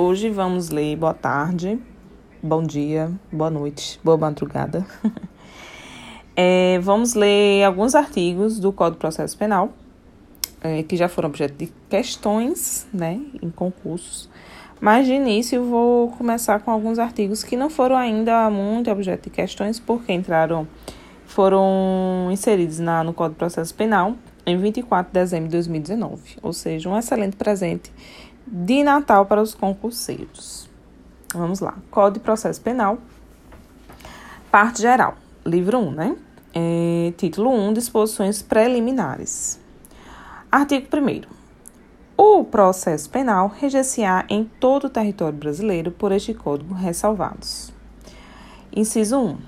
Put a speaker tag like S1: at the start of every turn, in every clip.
S1: Hoje vamos ler boa tarde, bom dia, boa noite, boa madrugada. é, vamos ler alguns artigos do Código de Processo Penal, é, que já foram objeto de questões, né, em concursos. Mas de início vou começar com alguns artigos que não foram ainda muito objeto de questões, porque entraram, foram inseridos na, no Código de Processo Penal em 24 de dezembro de 2019, ou seja, um excelente presente de Natal para os concurseiros. Vamos lá. Código de Processo Penal, parte geral, livro 1, né? É, título 1, disposições preliminares. Artigo 1. O processo penal reger-se-á em todo o território brasileiro por este código ressalvados. Inciso 1.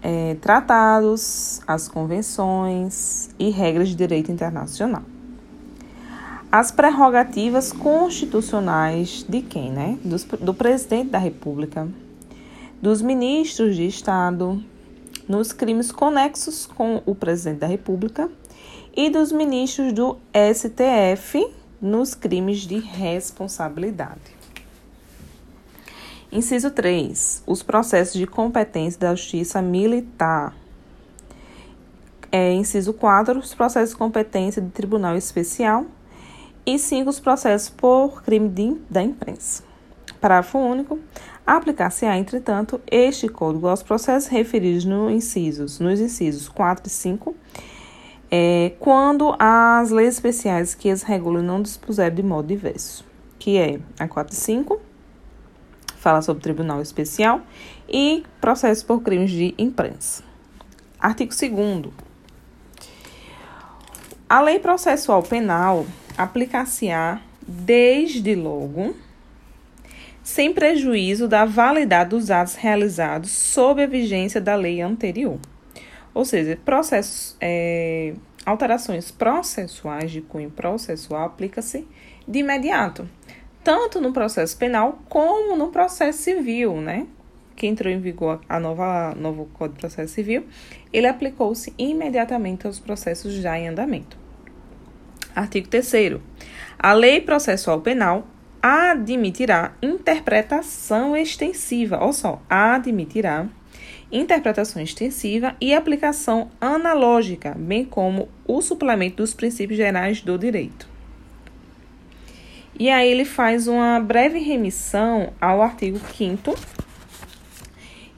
S1: É, tratados, as convenções e regras de direito internacional as prerrogativas constitucionais de quem, né? Do, do presidente da República, dos ministros de Estado, nos crimes conexos com o presidente da República e dos ministros do STF nos crimes de responsabilidade. Inciso 3. Os processos de competência da Justiça Militar. É, inciso 4. Os processos de competência do Tribunal Especial e 5. Os processos por crime de, da imprensa. Parágrafo único. Aplicar-se-á, entretanto, este código aos processos referidos no incisos, nos incisos 4 e 5, é, quando as leis especiais que as regulam não dispuserem de modo diverso, que é a 4 e 5, fala sobre Tribunal Especial, e processos por crimes de imprensa. Artigo 2 A Lei Processual Penal aplicar-se-á desde logo, sem prejuízo da validade dos atos realizados sob a vigência da lei anterior. Ou seja, processos, é, alterações processuais de cunho processual aplica-se de imediato, tanto no processo penal como no processo civil, né? Que entrou em vigor a nova novo Código de Processo Civil, ele aplicou-se imediatamente aos processos já em andamento. Artigo 3 A Lei Processual Penal admitirá interpretação extensiva, olha só, admitirá interpretação extensiva e aplicação analógica, bem como o suplemento dos princípios gerais do direito. E aí ele faz uma breve remissão ao artigo 5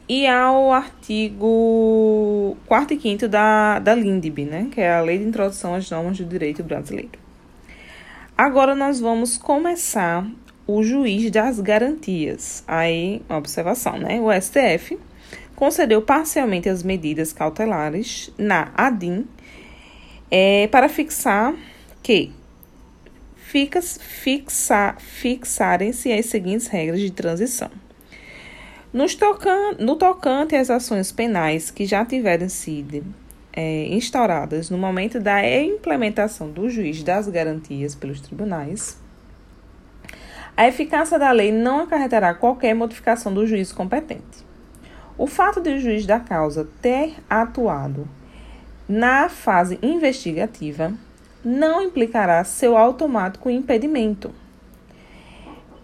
S1: e ao artigo 4 e 5 da, da LINDB, né, que é a Lei de Introdução às Normas do Direito Brasileiro. Agora nós vamos começar o juiz das garantias. Aí, observação, né? O STF concedeu parcialmente as medidas cautelares na ADIM é, para fixar que fixa, fixarem-se as seguintes regras de transição Tocan, no tocante às ações penais que já tiverem sido é, instauradas no momento da implementação do juiz das garantias pelos tribunais, a eficácia da lei não acarretará qualquer modificação do juiz competente. O fato de o juiz da causa ter atuado na fase investigativa não implicará seu automático impedimento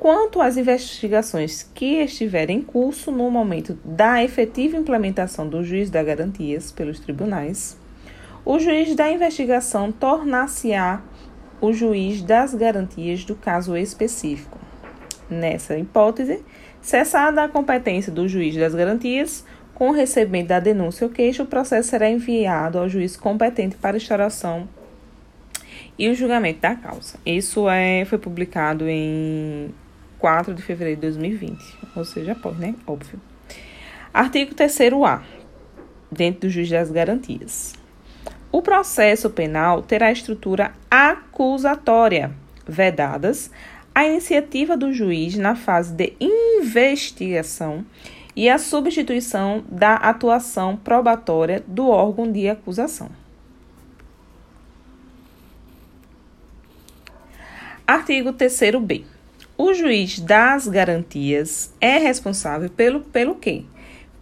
S1: Quanto às investigações que estiverem em curso no momento da efetiva implementação do juiz das garantias pelos tribunais, o juiz da investigação tornar-se-á o juiz das garantias do caso específico. Nessa hipótese, cessada a competência do juiz das garantias, com o recebimento da denúncia ou queixa, o processo será enviado ao juiz competente para instauração e o julgamento da causa. Isso é, foi publicado em 4 de fevereiro de 2020, ou seja, após, né? Óbvio. Artigo 3A, dentro do juiz das garantias. O processo penal terá estrutura acusatória, vedadas a iniciativa do juiz na fase de investigação e a substituição da atuação probatória do órgão de acusação. Artigo 3b. O juiz das garantias é responsável pelo, pelo quê?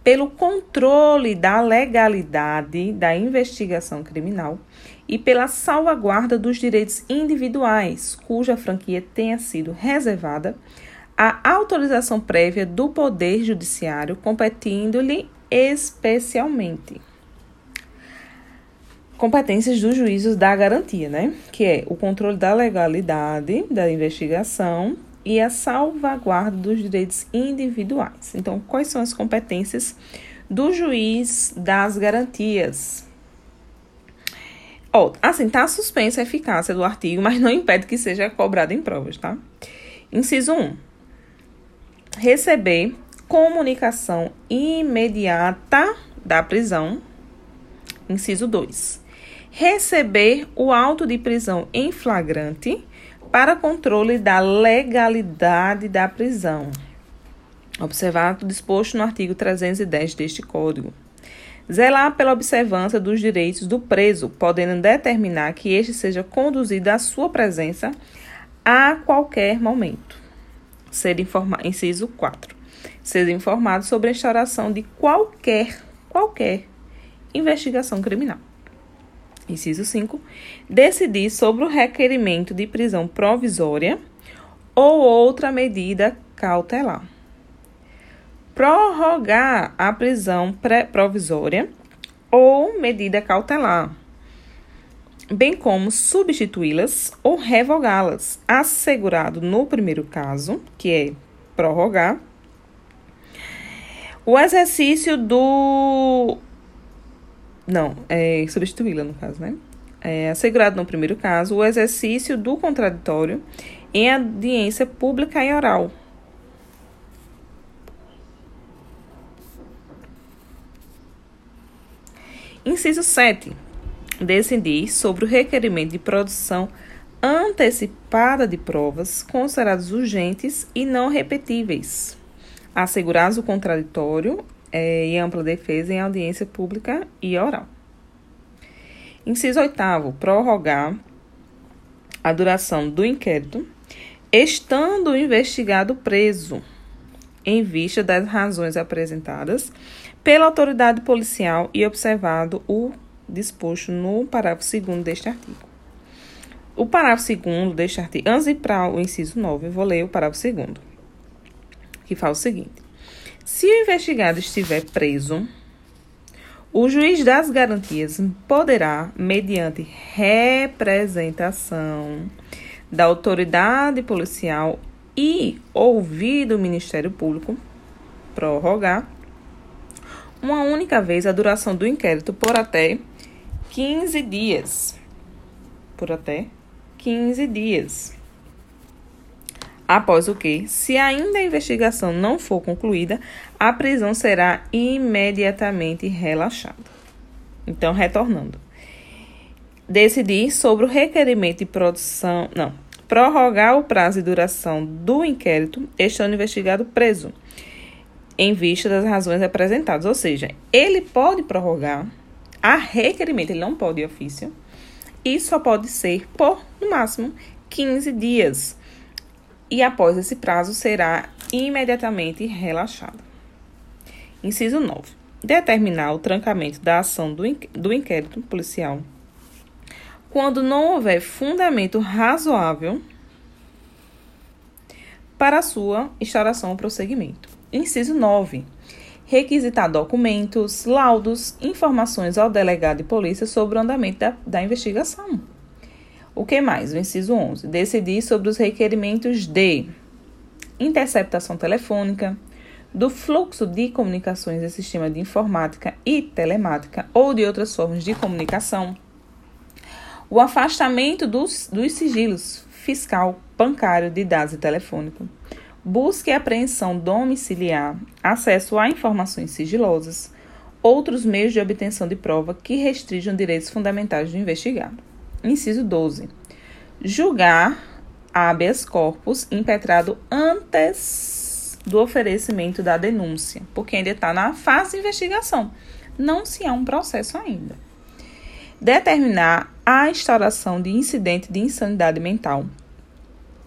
S1: Pelo controle da legalidade da investigação criminal e pela salvaguarda dos direitos individuais, cuja franquia tenha sido reservada a autorização prévia do Poder Judiciário, competindo-lhe especialmente competências dos juízos da garantia, né? Que é o controle da legalidade da investigação e a salvaguarda dos direitos individuais. Então, quais são as competências do juiz das garantias? Ó, assim, tá suspensa a eficácia do artigo, mas não impede que seja cobrado em provas, tá? Inciso 1. Receber comunicação imediata da prisão. Inciso 2. Receber o auto de prisão em flagrante para controle da legalidade da prisão. Observado disposto no artigo 310 deste Código. Zelar pela observância dos direitos do preso, podendo determinar que este seja conduzido à sua presença a qualquer momento. Ser informado, inciso 4. Ser informado sobre a instauração de qualquer, qualquer investigação criminal. Inciso 5. Decidir sobre o requerimento de prisão provisória ou outra medida cautelar. Prorrogar a prisão provisória ou medida cautelar, bem como substituí-las ou revogá-las, assegurado no primeiro caso, que é prorrogar, o exercício do não, é substituí-la no caso, né? É assegurado no primeiro caso o exercício do contraditório em audiência pública e oral. Inciso 7. Decidir sobre o requerimento de produção antecipada de provas consideradas urgentes e não repetíveis. Assegurar o contraditório é, e ampla defesa em audiência pública e oral. Inciso 8. Prorrogar a duração do inquérito, estando o investigado preso, em vista das razões apresentadas pela autoridade policial e observado o disposto no parágrafo 2 deste artigo. O parágrafo 2 deste artigo, antes de ir para o inciso 9, eu vou ler o parágrafo 2, que fala o seguinte: se o investigado estiver preso, o juiz das garantias poderá, mediante representação da autoridade policial e ouvido o Ministério Público, prorrogar uma única vez a duração do inquérito por até 15 dias. Por até 15 dias após o que, se ainda a investigação não for concluída, a prisão será imediatamente relaxada. Então, retornando. Decidir sobre o requerimento de produção, não, prorrogar o prazo e duração do inquérito, estando investigado preso, em vista das razões apresentadas. Ou seja, ele pode prorrogar a requerimento, ele não pode ofício, e só pode ser por, no máximo, 15 dias e após esse prazo será imediatamente relaxado. Inciso 9. Determinar o trancamento da ação do, do inquérito policial quando não houver fundamento razoável para sua instauração ou prosseguimento. Inciso 9. Requisitar documentos, laudos, informações ao delegado de polícia sobre o andamento da, da investigação. O que mais? O inciso 11. Decidir sobre os requerimentos de interceptação telefônica, do fluxo de comunicações em sistema de informática e telemática ou de outras formas de comunicação, o afastamento dos, dos sigilos fiscal, bancário, de dados e telefônico, busca e apreensão domiciliar, acesso a informações sigilosas, outros meios de obtenção de prova que restringam direitos fundamentais do investigado. Inciso 12. Julgar habeas corpus impetrado antes do oferecimento da denúncia, porque ainda está na fase de investigação. Não se há um processo ainda. Determinar a instauração de incidente de insanidade mental.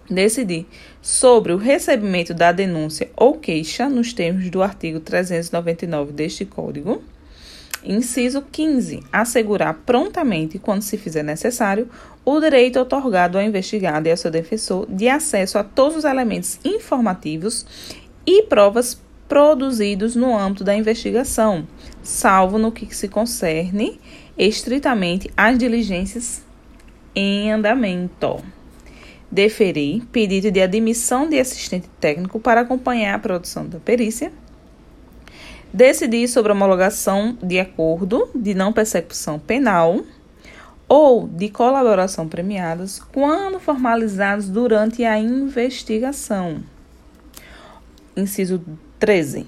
S1: Decidir sobre o recebimento da denúncia ou queixa nos termos do artigo 399 deste Código Inciso 15. Assegurar prontamente, quando se fizer necessário, o direito otorgado ao investigado e ao seu defensor de acesso a todos os elementos informativos e provas produzidos no âmbito da investigação, salvo no que se concerne estritamente às diligências em andamento. Deferir pedido de admissão de assistente técnico para acompanhar a produção da perícia. Decidir sobre homologação de acordo de não persecução penal ou de colaboração premiadas quando formalizados durante a investigação. Inciso 13.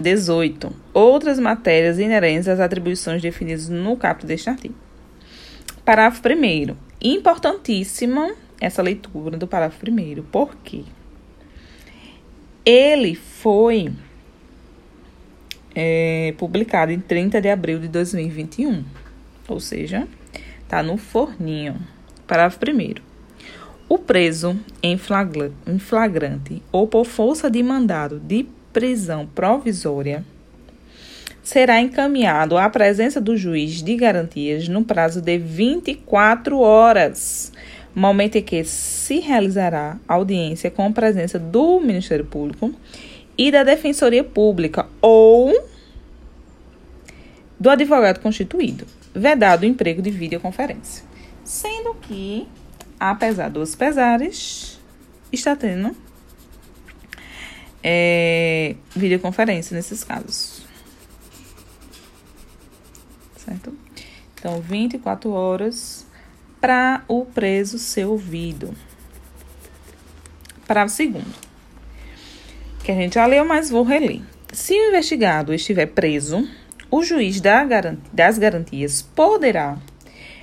S1: 18. Outras matérias inerentes às atribuições definidas no caput deste artigo. Parágrafo 1. Importantíssima essa leitura do parágrafo 1. Por quê? Ele foi é, publicado em 30 de abril de 2021. Ou seja, está no forninho. Parágrafo 1. O preso em flagrante ou por força de mandado de prisão provisória será encaminhado à presença do juiz de garantias no prazo de 24 horas, momento em que se realizará audiência com a presença do Ministério Público e da Defensoria Pública ou do advogado constituído, vedado o emprego de videoconferência. Sendo que, apesar dos pesares, está tendo é, videoconferência nesses casos. Certo? Então, 24 horas para o preso ser ouvido. Parágrafo segundo. Que a gente já leu, mas vou reler. Se o investigado estiver preso, o juiz das garantias poderá,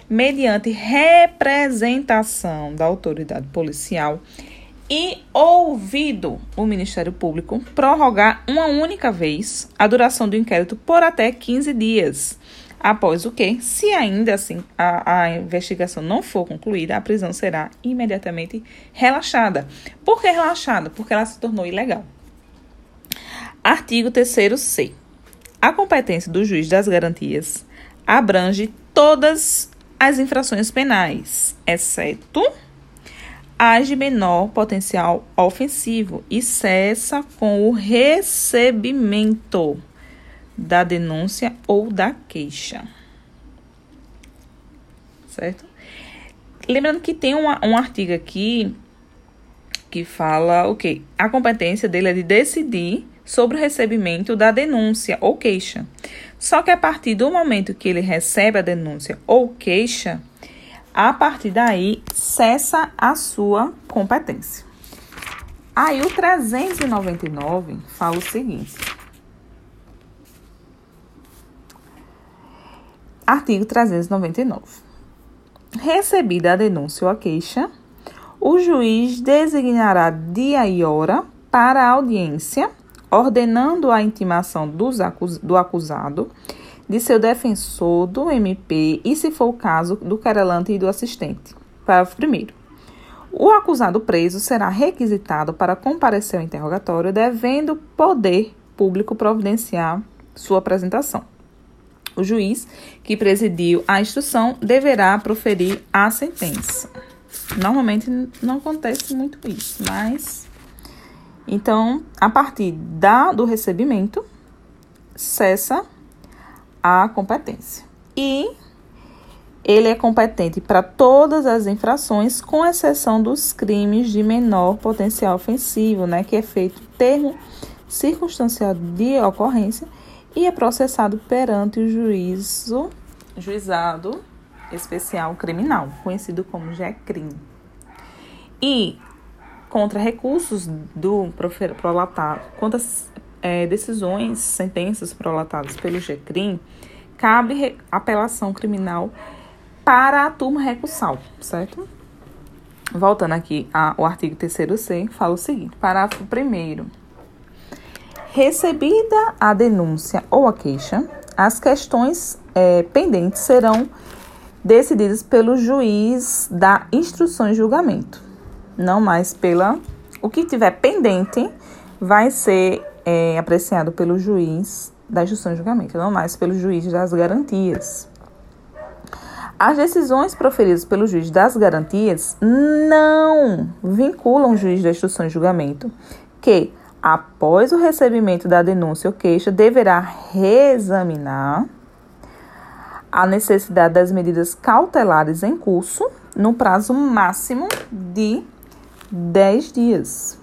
S1: mediante representação da autoridade policial, e ouvido o Ministério Público prorrogar uma única vez a duração do inquérito por até 15 dias. Após o que, se ainda assim a, a investigação não for concluída, a prisão será imediatamente relaxada. Por que relaxada? Porque ela se tornou ilegal. Artigo 3c. A competência do juiz das garantias abrange todas as infrações penais, exceto age menor potencial ofensivo e cessa com o recebimento da denúncia ou da queixa. Certo? Lembrando que tem uma, um artigo aqui que fala o okay, a competência dele é de decidir sobre o recebimento da denúncia ou queixa. Só que a partir do momento que ele recebe a denúncia ou queixa, a partir daí cessa a sua competência. Aí o 399 fala o seguinte: Artigo 399. Recebida a denúncia ou a queixa, o juiz designará dia e hora para a audiência, ordenando a intimação do acusado de seu defensor, do MP e, se for o caso, do querelante e do assistente. Parágrafo 1. O acusado preso será requisitado para comparecer ao interrogatório, devendo poder público providenciar sua apresentação. O juiz que presidiu a instrução deverá proferir a sentença. Normalmente não acontece muito isso, mas então, a partir da, do recebimento, cessa a competência. E ele é competente para todas as infrações, com exceção dos crimes de menor potencial ofensivo, né, que é feito termo circunstanciado de ocorrência e é processado perante o juízo, juizado especial criminal, conhecido como GECRIM. E contra recursos do prolatado, contra é, decisões, sentenças prolatadas pelo GCRIM, cabe apelação criminal para a turma recursal, certo? Voltando aqui ao artigo 3c, fala o seguinte: parágrafo 1. Recebida a denúncia ou a queixa, as questões é, pendentes serão decididas pelo juiz da instrução e julgamento, não mais pela. O que tiver pendente vai ser é, apreciado pelo juiz da instrução de julgamento, não mais pelo juiz das garantias. As decisões proferidas pelo juiz das garantias não vinculam o juiz da instrução de julgamento, que, após o recebimento da denúncia ou queixa, deverá reexaminar a necessidade das medidas cautelares em curso no prazo máximo de 10 dias.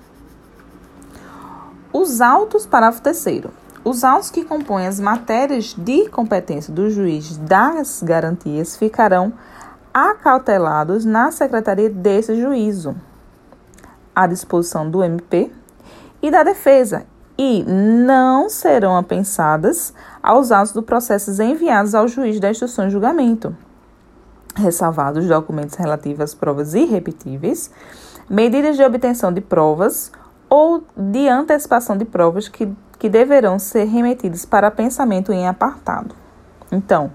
S1: Os autos, parágrafo terceiro. Os autos que compõem as matérias de competência do juiz das garantias ficarão acautelados na secretaria desse juízo, à disposição do MP e da defesa, e não serão apensadas aos autos do processo enviados ao juiz da instrução de julgamento, ressalvados documentos relativos às provas irrepetíveis, medidas de obtenção de provas ou de antecipação de provas que que deverão ser remetidos para pensamento em apartado. Então,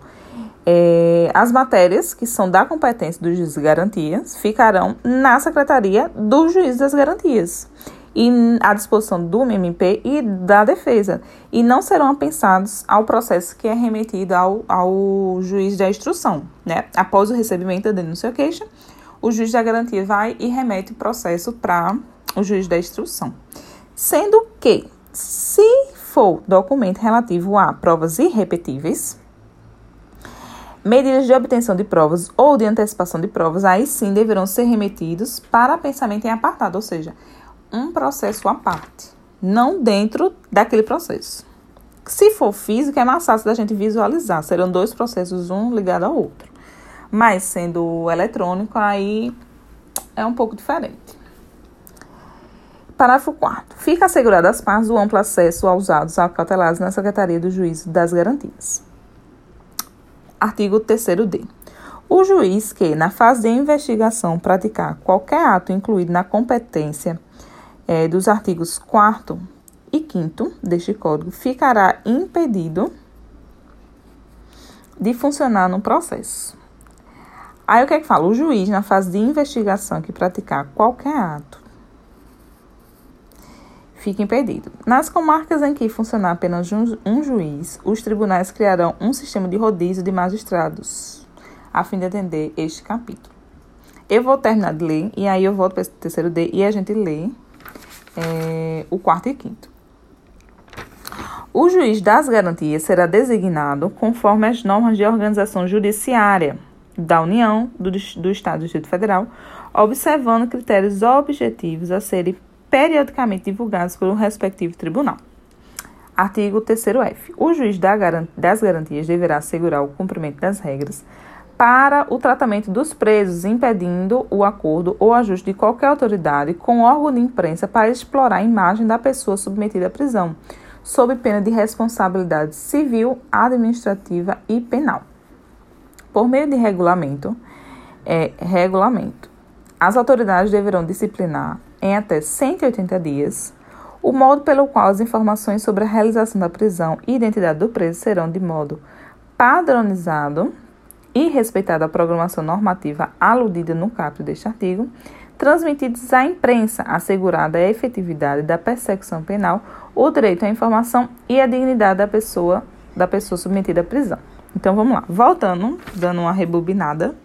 S1: é, as matérias que são da competência do juiz de garantias ficarão na secretaria do juiz das garantias e à disposição do MP e da defesa e não serão apensados ao processo que é remetido ao, ao juiz da instrução, né? Após o recebimento da denúncia ou queixa, o juiz da garantia vai e remete o processo para o juiz da instrução. Sendo que se for documento relativo a provas irrepetíveis, medidas de obtenção de provas ou de antecipação de provas, aí sim deverão ser remetidos para pensamento em apartado, ou seja, um processo à parte, não dentro daquele processo. Se for físico, é mais fácil da gente visualizar, serão dois processos, um ligado ao outro. Mas sendo eletrônico, aí é um pouco diferente. Parágrafo 4 Fica assegurado às partes o amplo acesso aos autos acautelados na Secretaria do Juízo das Garantias. Artigo 3d. O juiz que, na fase de investigação, praticar qualquer ato incluído na competência é, dos artigos 4 e 5 deste Código, ficará impedido de funcionar no processo. Aí o que é que fala? O juiz, na fase de investigação, que praticar qualquer ato fica impedido. Nas comarcas em que funcionar apenas um juiz, os tribunais criarão um sistema de rodízio de magistrados, a fim de atender este capítulo. Eu vou terminar de ler, e aí eu volto para esse terceiro D e a gente lê é, o quarto e quinto. O juiz das garantias será designado conforme as normas de organização judiciária da União, do, do Estado do Distrito Federal, observando critérios objetivos a serem periodicamente divulgados pelo respectivo tribunal. Artigo 3F. O juiz das garantias deverá assegurar o cumprimento das regras para o tratamento dos presos, impedindo o acordo ou ajuste de qualquer autoridade com órgão de imprensa para explorar a imagem da pessoa submetida à prisão, sob pena de responsabilidade civil, administrativa e penal. Por meio de regulamento, é, regulamento, as autoridades deverão disciplinar em até 180 dias, o modo pelo qual as informações sobre a realização da prisão e identidade do preso serão de modo padronizado e respeitada a programação normativa aludida no caput deste artigo, transmitidos à imprensa, assegurada a efetividade da persecução penal, o direito à informação e a dignidade da pessoa, da pessoa submetida à prisão. Então vamos lá, voltando, dando uma rebobinada.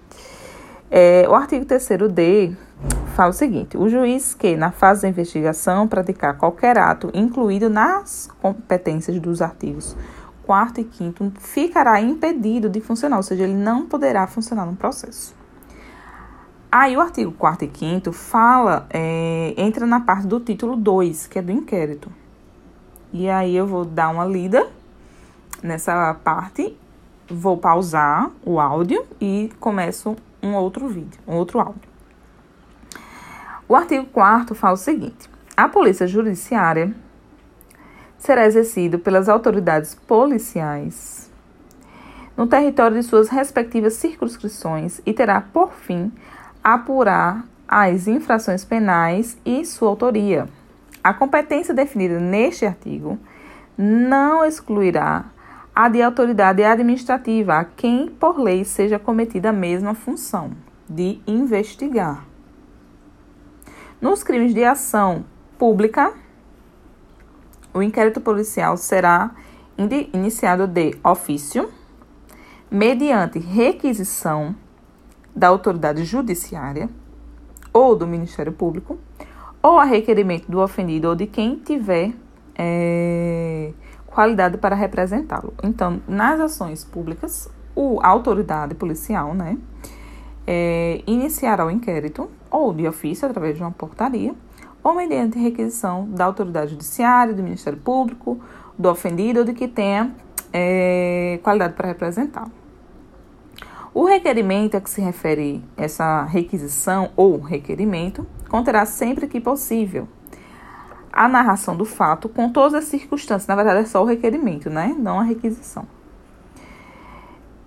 S1: É, o artigo 3D fala o seguinte: o juiz que, na fase da investigação, praticar qualquer ato incluído nas competências dos artigos 4 e 5 ficará impedido de funcionar, ou seja, ele não poderá funcionar no processo. Aí o artigo 4 e 5 fala, é, entra na parte do título 2, que é do inquérito. E aí eu vou dar uma lida nessa parte, vou pausar o áudio e começo um outro vídeo, um outro áudio. O artigo 4 fala o seguinte: a polícia judiciária será exercida pelas autoridades policiais no território de suas respectivas circunscrições e terá por fim apurar as infrações penais e sua autoria. A competência definida neste artigo não excluirá a de autoridade administrativa a quem por lei seja cometida a mesma função de investigar. Nos crimes de ação pública, o inquérito policial será iniciado de ofício, mediante requisição da autoridade judiciária ou do Ministério Público, ou a requerimento do ofendido ou de quem tiver é, qualidade para representá-lo. Então, nas ações públicas, o, a autoridade policial, né, é, iniciará o inquérito, ou de ofício, através de uma portaria, ou mediante requisição da autoridade judiciária, do Ministério Público, do ofendido ou de que tenha é, qualidade para representá-lo. O requerimento a que se refere essa requisição ou requerimento conterá sempre que possível a narração do fato com todas as circunstâncias. Na verdade, é só o requerimento, né? Não a requisição.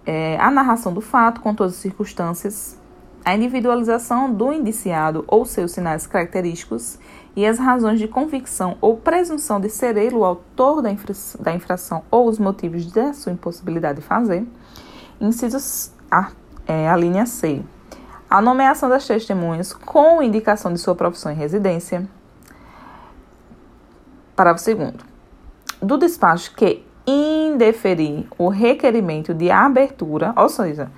S1: É, a narração do fato com todas as circunstâncias, a individualização do indiciado ou seus sinais característicos e as razões de convicção ou presunção de ser ele o autor da, da infração ou os motivos da sua impossibilidade de fazer. Incisos a, é, a linha C. A nomeação das testemunhas com indicação de sua profissão e residência Parágrafo segundo. Do despacho que indeferir o requerimento de abertura, ou seja,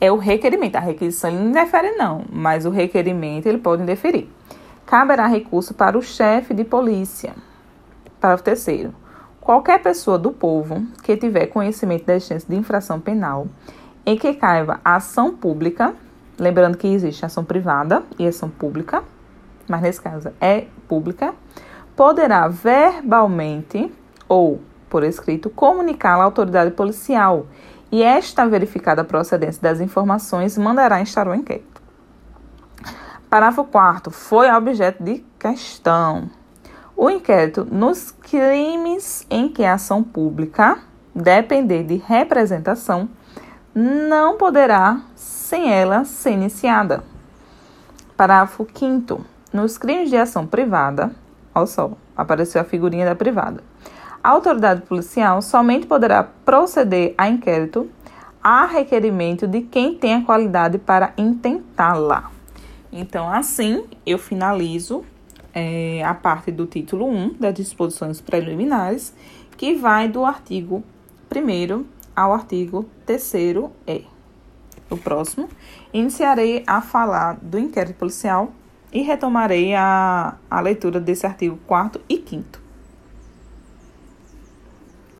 S1: é o requerimento, a requisição ele não indefere não, mas o requerimento ele pode indeferir. Caberá recurso para o chefe de polícia. Parágrafo terceiro. Qualquer pessoa do povo que tiver conhecimento da existência de infração penal em que caiba a ação pública, lembrando que existe ação privada e ação pública, mas nesse caso é pública, poderá verbalmente ou por escrito comunicá-la à autoridade policial e esta verificada a procedência das informações mandará instalar o inquérito. Parágrafo 4 foi objeto de questão. O inquérito nos crimes em que a ação pública depender de representação não poderá sem ela ser iniciada. Parágrafo 5 nos crimes de ação privada, Olha só, apareceu a figurinha da privada. A autoridade policial somente poderá proceder a inquérito a requerimento de quem tem a qualidade para intentá-la. Então, assim, eu finalizo é, a parte do título 1 das disposições preliminares, que vai do artigo 1 ao artigo 3 E. O próximo, iniciarei a falar do inquérito policial e retomarei a, a leitura desse artigo 4 e 5